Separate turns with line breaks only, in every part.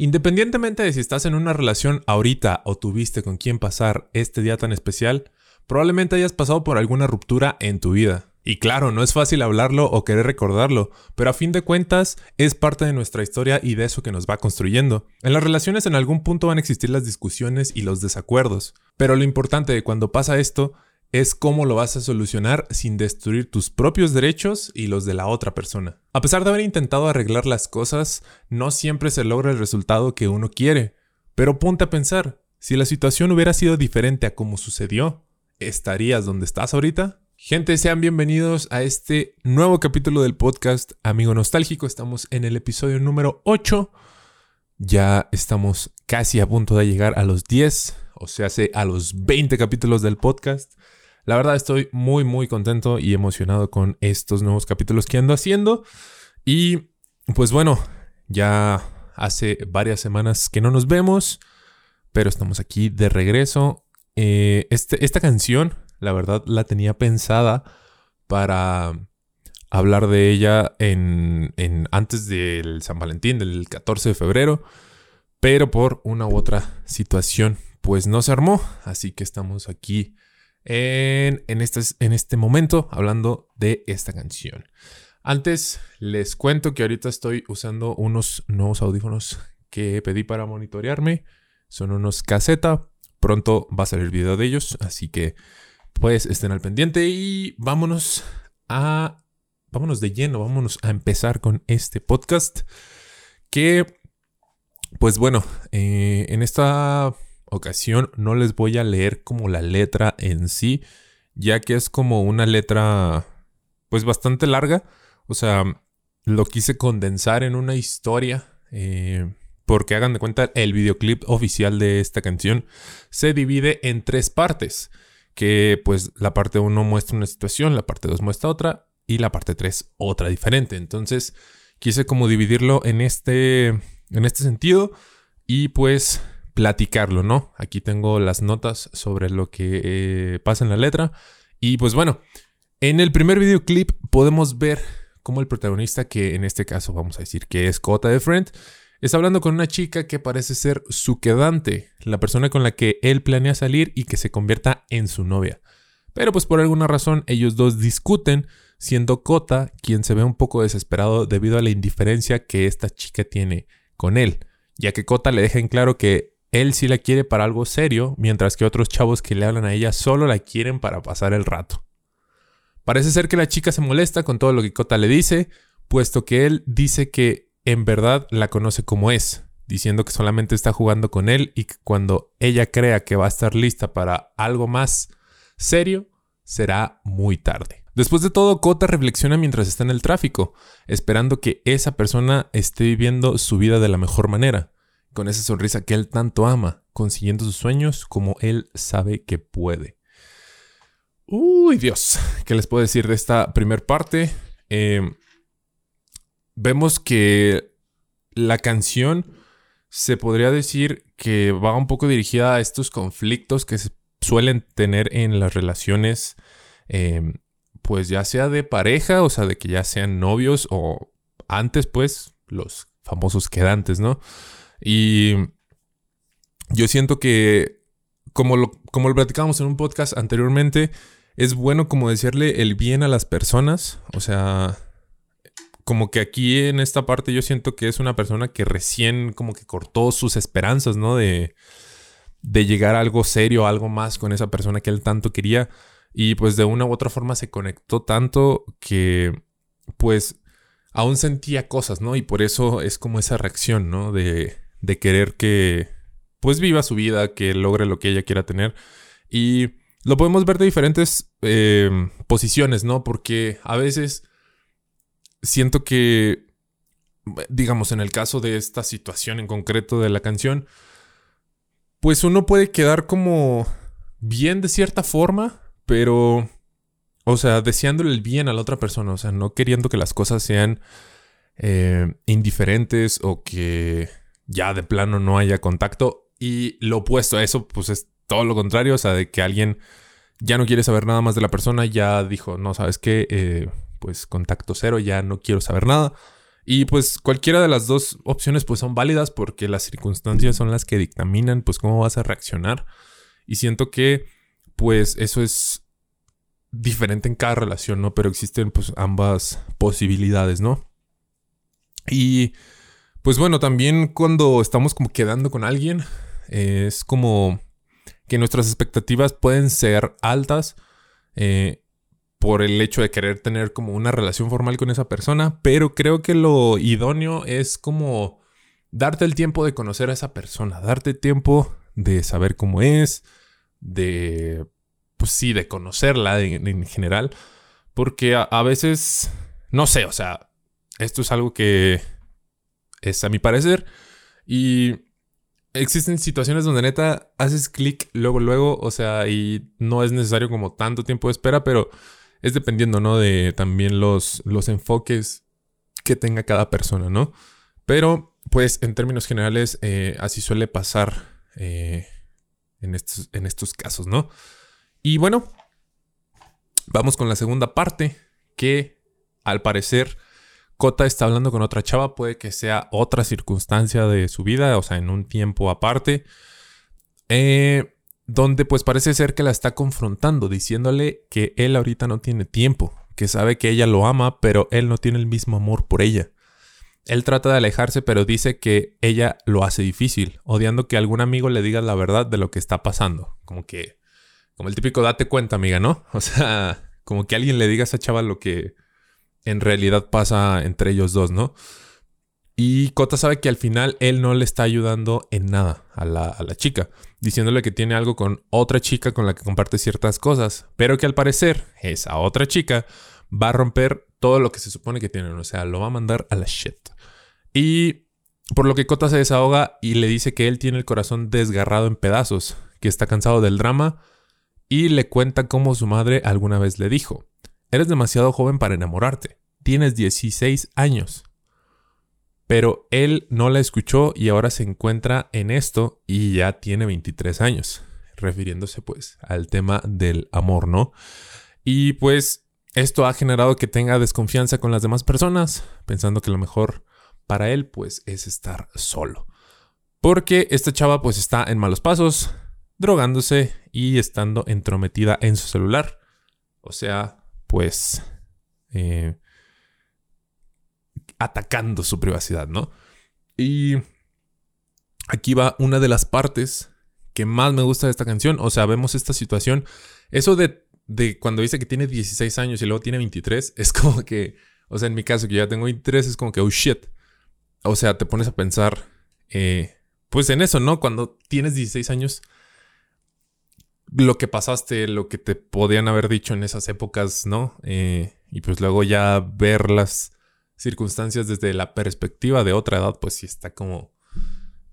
Independientemente de si estás en una relación ahorita o tuviste con quién pasar este día tan especial, probablemente hayas pasado por alguna ruptura en tu vida. Y claro, no es fácil hablarlo o querer recordarlo, pero a fin de cuentas es parte de nuestra historia y de eso que nos va construyendo. En las relaciones en algún punto van a existir las discusiones y los desacuerdos, pero lo importante de cuando pasa esto es cómo lo vas a solucionar sin destruir tus propios derechos y los de la otra persona. A pesar de haber intentado arreglar las cosas, no siempre se logra el resultado que uno quiere. Pero ponte a pensar, si la situación hubiera sido diferente a como sucedió, ¿estarías donde estás ahorita? Gente, sean bienvenidos a este nuevo capítulo del podcast Amigo Nostálgico. Estamos en el episodio número 8. Ya estamos casi a punto de llegar a los 10, o sea, a los 20 capítulos del podcast. La verdad estoy muy muy contento y emocionado con estos nuevos capítulos que ando haciendo. Y pues bueno, ya hace varias semanas que no nos vemos, pero estamos aquí de regreso. Eh, este, esta canción, la verdad, la tenía pensada para hablar de ella en, en, antes del San Valentín, del 14 de febrero, pero por una u otra situación, pues no se armó. Así que estamos aquí en, este, en este momento hablando de esta canción. Antes les cuento que ahorita estoy usando unos nuevos audífonos que pedí para monitorearme. Son unos caseta. Pronto va a salir el video de ellos, así que pues estén al pendiente y vámonos a vámonos de lleno, vámonos a empezar con este podcast que pues bueno, eh, en esta ocasión no les voy a leer como la letra en sí, ya que es como una letra pues bastante larga. O sea, lo quise condensar en una historia. Eh, porque hagan de cuenta, el videoclip oficial de esta canción se divide en tres partes. Que pues la parte 1 muestra una situación, la parte 2 muestra otra y la parte 3 otra diferente. Entonces quise como dividirlo en este, en este sentido y pues platicarlo, ¿no? Aquí tengo las notas sobre lo que eh, pasa en la letra. Y pues bueno, en el primer videoclip podemos ver cómo el protagonista, que en este caso vamos a decir que es Cota de Friend, está hablando con una chica que parece ser su quedante, la persona con la que él planea salir y que se convierta en su novia. Pero pues por alguna razón ellos dos discuten, siendo Kota quien se ve un poco desesperado debido a la indiferencia que esta chica tiene con él, ya que Kota le deja en claro que él sí la quiere para algo serio, mientras que otros chavos que le hablan a ella solo la quieren para pasar el rato. Parece ser que la chica se molesta con todo lo que Kota le dice, puesto que él dice que en verdad la conoce como es, diciendo que solamente está jugando con él y que cuando ella crea que va a estar lista para algo más serio, será muy tarde. Después de todo, Kota reflexiona mientras está en el tráfico, esperando que esa persona esté viviendo su vida de la mejor manera con esa sonrisa que él tanto ama, consiguiendo sus sueños como él sabe que puede. Uy, Dios, ¿qué les puedo decir de esta primera parte? Em, vemos que la canción se podría decir que va un poco dirigida a estos conflictos que se suelen tener en las relaciones, em, pues ya sea de pareja, o sea, de que ya sean novios o antes, pues, los famosos quedantes, ¿no? Y yo siento que, como lo, como lo platicábamos en un podcast anteriormente, es bueno como decirle el bien a las personas. O sea, como que aquí en esta parte yo siento que es una persona que recién como que cortó sus esperanzas, ¿no? De, de llegar a algo serio, algo más con esa persona que él tanto quería. Y pues de una u otra forma se conectó tanto que pues aún sentía cosas, ¿no? Y por eso es como esa reacción, ¿no? De, de querer que pues viva su vida, que logre lo que ella quiera tener. Y lo podemos ver de diferentes em, posiciones, ¿no? Porque a veces siento que, digamos, en el caso de esta situación en concreto de la canción, pues uno puede quedar como bien de cierta forma, pero, o sea, deseándole el bien a la otra persona, o sea, no queriendo que las cosas sean eh, indiferentes o que ya de plano no haya contacto. Y lo opuesto a eso, pues es todo lo contrario, o sea, de que alguien ya no quiere saber nada más de la persona, ya dijo, no, sabes qué, eh, pues contacto cero, ya no quiero saber nada. Y pues cualquiera de las dos opciones pues son válidas porque las circunstancias son las que dictaminan pues cómo vas a reaccionar. Y siento que pues eso es diferente en cada relación, ¿no? Pero existen pues ambas posibilidades, ¿no? Y pues bueno, también cuando estamos como quedando con alguien, es como que nuestras expectativas pueden ser altas eh, por el hecho de querer tener como una relación formal con esa persona, pero creo que lo idóneo es como darte el tiempo de conocer a esa persona, darte tiempo de saber cómo es, de, pues sí, de conocerla en, general, porque a veces, no sé, o sea, esto es algo que es a mi parecer y existen situaciones donde neta haces clic luego, luego, o sea, y no es necesario como tanto tiempo de espera, pero es dependiendo, ¿no? De también los, los enfoques que tenga cada persona, ¿no? Pero, pues, en términos generales, eh, así suele pasar eh, en, estos, en estos casos, ¿no? Y bueno, vamos con la segunda parte, que al parecer Kota está hablando con otra chava, puede que sea otra circunstancia de su vida, o sea, en un tiempo aparte, eh, donde pues parece ser que la está confrontando, diciéndole que él ahorita no tiene tiempo, que sabe que ella lo ama, pero él no tiene el mismo amor por ella. Él trata de alejarse, pero dice que ella lo hace difícil, odiando que algún amigo le diga la verdad de lo que está pasando. Como que, como el típico date cuenta, amiga, ¿no? O sea, como que alguien le diga a esa chava lo que, en realidad pasa entre ellos dos, ¿no? Y Kota sabe que al final él no le está ayudando en nada a la, chica, diciéndole que tiene algo con otra chica con la que comparte ciertas cosas, pero que al parecer esa otra chica va a romper todo lo que se supone que tienen, o sea, lo va a mandar a la shit. Y por lo que Kota se desahoga y le dice que él tiene el corazón desgarrado en pedazos, que está cansado del drama y le cuenta cómo su madre alguna vez le dijo, Eres demasiado joven para enamorarte. Tienes 16 años. Pero él no la escuchó y ahora se encuentra en esto y ya tiene 23 años. Refiriéndose pues al tema del amor, ¿no? Y pues esto ha generado que tenga desconfianza con las demás personas, pensando que lo mejor para él pues es estar solo. Porque esta chava pues está en malos pasos, drogándose y estando entrometida en su celular. O sea, pues, eh, atacando su privacidad, ¿no? Y aquí va una de las partes que más me gusta de esta canción. O sea, vemos esta situación. Eso de, cuando dice que tiene 16 años y luego tiene 23, es como que, o sea, en mi caso que ya tengo 23, es como que, oh shit. O sea, te pones a pensar, eh, pues en eso, ¿no? Cuando tienes 16 años, lo que pasaste, lo que te podían haber dicho en esas épocas, ¿no? Eh, y pues luego ya ver las circunstancias desde la perspectiva de otra edad, pues sí está como...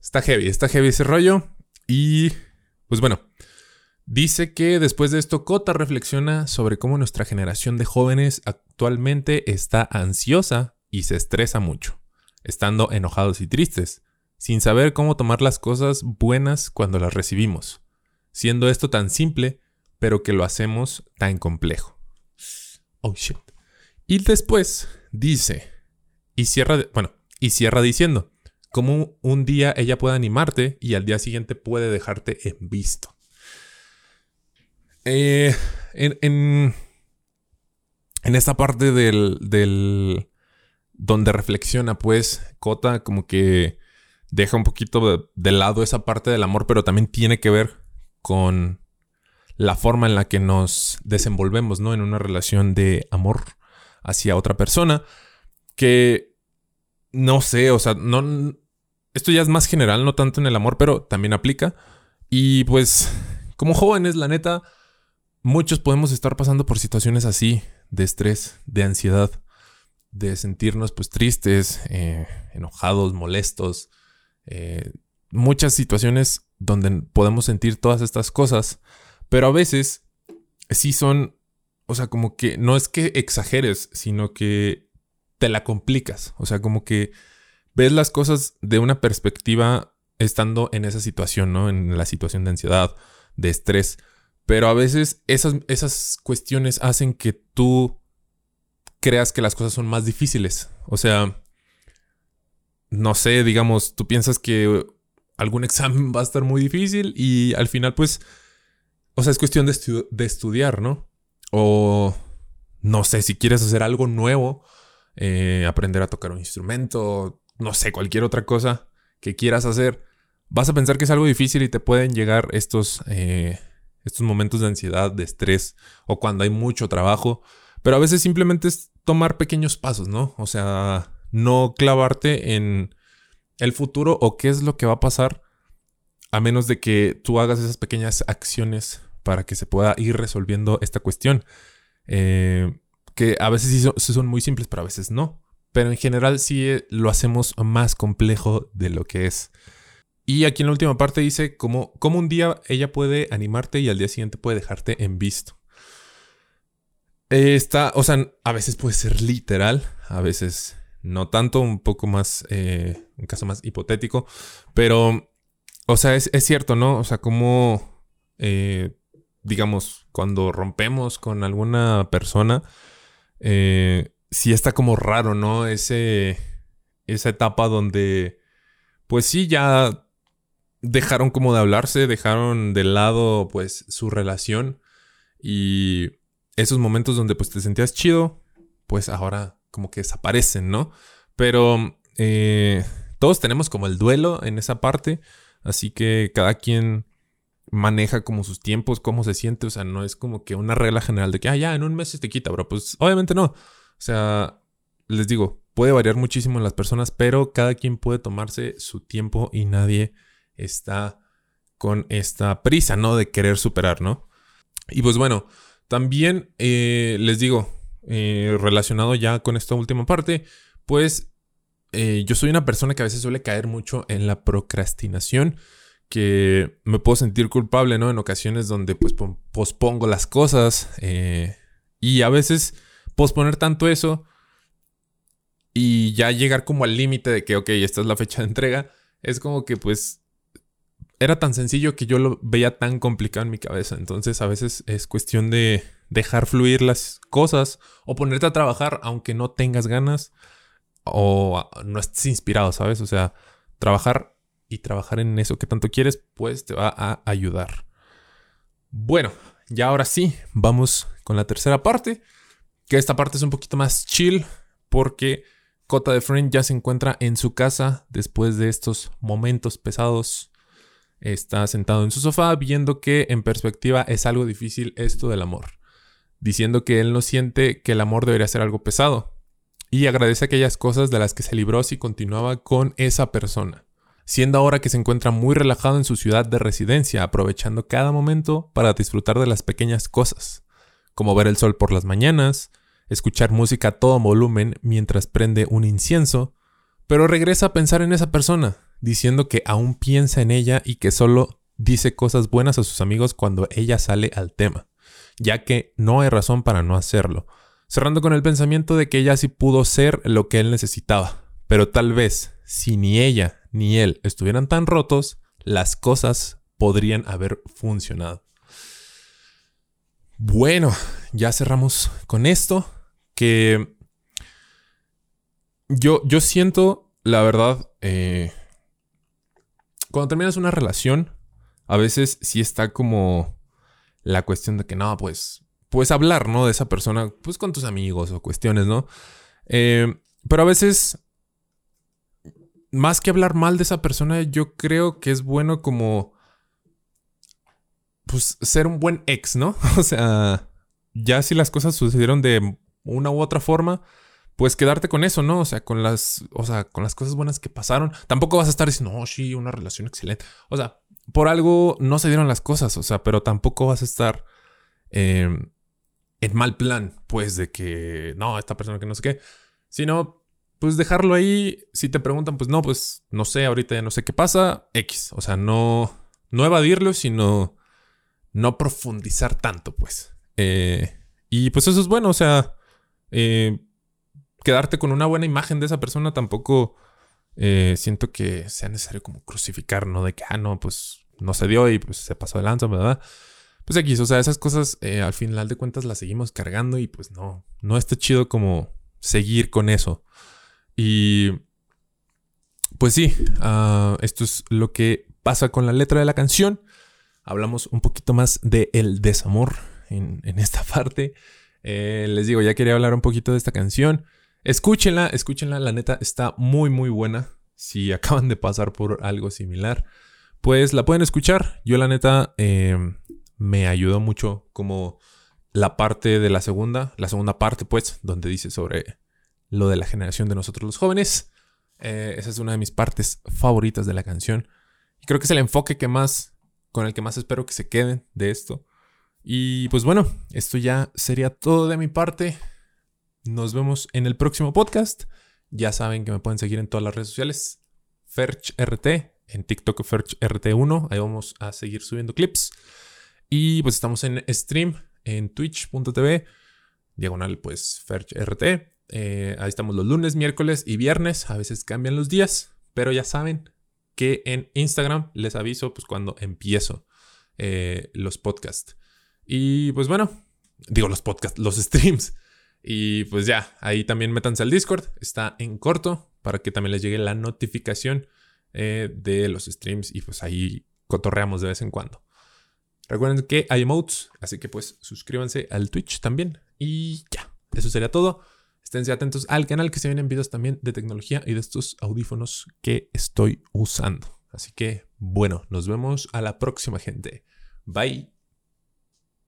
Está heavy, está heavy ese rollo. Y pues bueno, dice que después de esto Cota reflexiona sobre cómo nuestra generación de jóvenes actualmente está ansiosa y se estresa mucho, estando enojados y tristes, sin saber cómo tomar las cosas buenas cuando las recibimos siendo esto tan simple, pero que lo hacemos tan complejo. Oh shit. Y después dice, y cierra, bueno, y cierra diciendo, como un día ella puede animarte y al día siguiente puede dejarte en visto. Eh, en, en, esta parte del, del, donde reflexiona, pues, Cota como que deja un poquito de lado esa parte del amor, pero también tiene que ver con la forma en la que nos desenvolvemos, ¿no? En una relación de amor hacia otra persona. Que no sé, o sea, no. Esto ya es más general, no tanto en el amor, pero también aplica. Y pues, como jóvenes, la neta, muchos podemos estar pasando por situaciones así, de estrés, de ansiedad, de sentirnos pues tristes, eh, enojados, molestos, eh, muchas situaciones donde podemos sentir todas estas cosas, pero a veces sí son, o sea, como que no es que exageres, sino que te la complicas, o sea, como que ves las cosas de una perspectiva estando en esa situación, ¿no? En la situación de ansiedad, de estrés, pero a veces esas, esas cuestiones hacen que tú creas que las cosas son más difíciles, o sea, no sé, digamos, tú piensas que algún examen va a estar muy difícil y al final pues, o sea, es cuestión de, estudiar, ¿no? O no sé, si quieres hacer algo nuevo, eh, aprender a tocar un instrumento, no sé, cualquier otra cosa que quieras hacer, vas a pensar que es algo difícil y te pueden llegar estos, eh, estos momentos de ansiedad, de estrés o cuando hay mucho trabajo. Pero a veces simplemente es tomar pequeños pasos, ¿no? O sea, no clavarte en el futuro o qué es lo que va a pasar a menos de que tú hagas esas pequeñas acciones para que se pueda ir resolviendo esta cuestión. Eh, que a veces sí son, muy simples, pero a veces no. Pero en general sí eh, lo hacemos más complejo de lo que es. Y aquí en la última parte dice cómo, un día ella puede animarte y al día siguiente puede dejarte en visto. Está, o sea, a veces puede ser literal, a veces no tanto, un poco más, eh, un caso más hipotético, pero, o sea, es, cierto, ¿no? O sea, como, eh, digamos, cuando rompemos con alguna persona, eh, sí está como raro, ¿no? Ese, esa etapa donde, pues sí, ya dejaron como de hablarse, dejaron de lado, pues, su relación y esos momentos donde, pues, te sentías chido, pues ahora como que desaparecen, ¿no? Pero eh, todos tenemos como el duelo en esa parte, así que cada quien maneja como sus tiempos, cómo se siente, o sea, no es como que una regla general de que, ah, ya, en un mes se te quita, bro, pues obviamente no. O sea, les digo, puede variar muchísimo en las personas, pero cada quien puede tomarse su tiempo y nadie está con esta prisa, ¿no? De querer superar, ¿no? Y pues bueno, también eh, les digo, eh, relacionado ya con esta última parte, pues eh, yo soy una persona que a veces suele caer mucho en la procrastinación que me puedo sentir culpable, ¿no? En ocasiones donde pues pospongo las cosas eh, y a veces posponer tanto eso y ya llegar como al límite de que, ok, esta es la fecha de entrega, es como que pues era tan sencillo que yo lo veía tan complicado en mi cabeza. Entonces a veces es cuestión de dejar fluir las cosas o ponerte a trabajar aunque no tengas ganas o no estés inspirado, ¿sabes? O sea, trabajar y trabajar en eso que tanto quieres, pues te va a ayudar. Bueno, ya ahora sí, vamos con la tercera parte, que esta parte es un poquito más chill porque Cota de Friend ya se encuentra en su casa después de estos momentos pesados. Está sentado en su sofá viendo que en perspectiva es algo difícil esto del amor, diciendo que él no siente que el amor debería ser algo pesado y agradece aquellas cosas de las que se libró si continuaba con esa persona siendo ahora que se encuentra muy relajado en su ciudad de residencia, aprovechando cada momento para disfrutar de las pequeñas cosas, como ver el sol por las mañanas, escuchar música a todo volumen mientras prende un incienso, pero regresa a pensar en esa persona, diciendo que aún piensa en ella y que solo dice cosas buenas a sus amigos cuando ella sale al tema, ya que no hay razón para no hacerlo, cerrando con el pensamiento de que ella sí pudo ser lo que él necesitaba, pero tal vez, si ni ella ni él estuvieran tan rotos, las cosas podrían haber funcionado. Bueno, ya cerramos con esto. Que yo, yo siento, la verdad, eh, cuando terminas una relación, a veces sí está como la cuestión de que no, pues, puedes hablar, ¿no? De esa persona, pues con tus amigos o cuestiones, ¿no? Eh, pero a veces más que hablar mal de esa persona, yo creo que es bueno como, pues, ser un buen ex, ¿no? O sea, ya si las cosas sucedieron de una u otra forma, pues quedarte con eso, ¿no? O sea, con las, o sea, con las cosas buenas que pasaron. Tampoco vas a estar diciendo, oh, sí, una relación excelente. O sea, por algo no se dieron las cosas, o sea, pero tampoco vas a estar em, en mal plan, pues, de que, no, esta persona que no sé qué, sino pues dejarlo ahí. Si te preguntan, pues no, pues no sé, ahorita ya no sé qué pasa, X. O sea, no, no evadirlo, sino no profundizar tanto, pues. Eh, y pues eso es bueno, o sea, eh, quedarte con una buena imagen de esa persona tampoco eh, siento que sea necesario como crucificar, ¿no? De que, ah, no, pues no se dio y pues se pasó de lanza, ¿verdad? Pues X, o sea, esas cosas al final de cuentas las seguimos cargando y pues no, no está chido como seguir con eso. Y pues sí, ah, esto es lo que pasa con la letra de la canción. Hablamos un poquito más del el desamor en, esta parte. Eh, les digo, ya quería hablar un poquito de esta canción. Escúchenla, escúchenla, la neta está muy muy buena. Si acaban de pasar por algo similar, pues la pueden escuchar. Yo la neta em, me ayudó mucho como la parte de la segunda, la segunda parte pues, donde dice sobre lo de la generación de nosotros los jóvenes. Eh, esa es una de mis partes favoritas de la canción. Y creo que es el enfoque que más, con el que más espero que se queden de esto. Y pues bueno, esto ya sería todo de mi parte. Nos vemos en el próximo podcast. Ya saben que me pueden seguir en todas las redes sociales. FerchRT, en TikTok FerchRT1. Ahí vamos a seguir subiendo clips. Y pues estamos en stream en twitch.tv, diagonal pues FerchRT. Eh, ahí estamos los lunes, miércoles y viernes. A veces cambian los días, pero ya saben que en Instagram les aviso pues cuando empiezo eh, los podcasts. Y pues bueno, digo los podcasts, los streams. Y pues ya, ahí también métanse al Discord. Está en corto para que también les llegue la notificación eh, de los streams y pues ahí cotorreamos de vez en cuando. Recuerden que hay emotes, así que pues suscríbanse al Twitch también. Y ya, eso sería todo. Esténse atentos al canal que se vienen videos también de tecnología y de estos audífonos que estoy usando. Así que bueno, nos vemos a la próxima gente. Bye.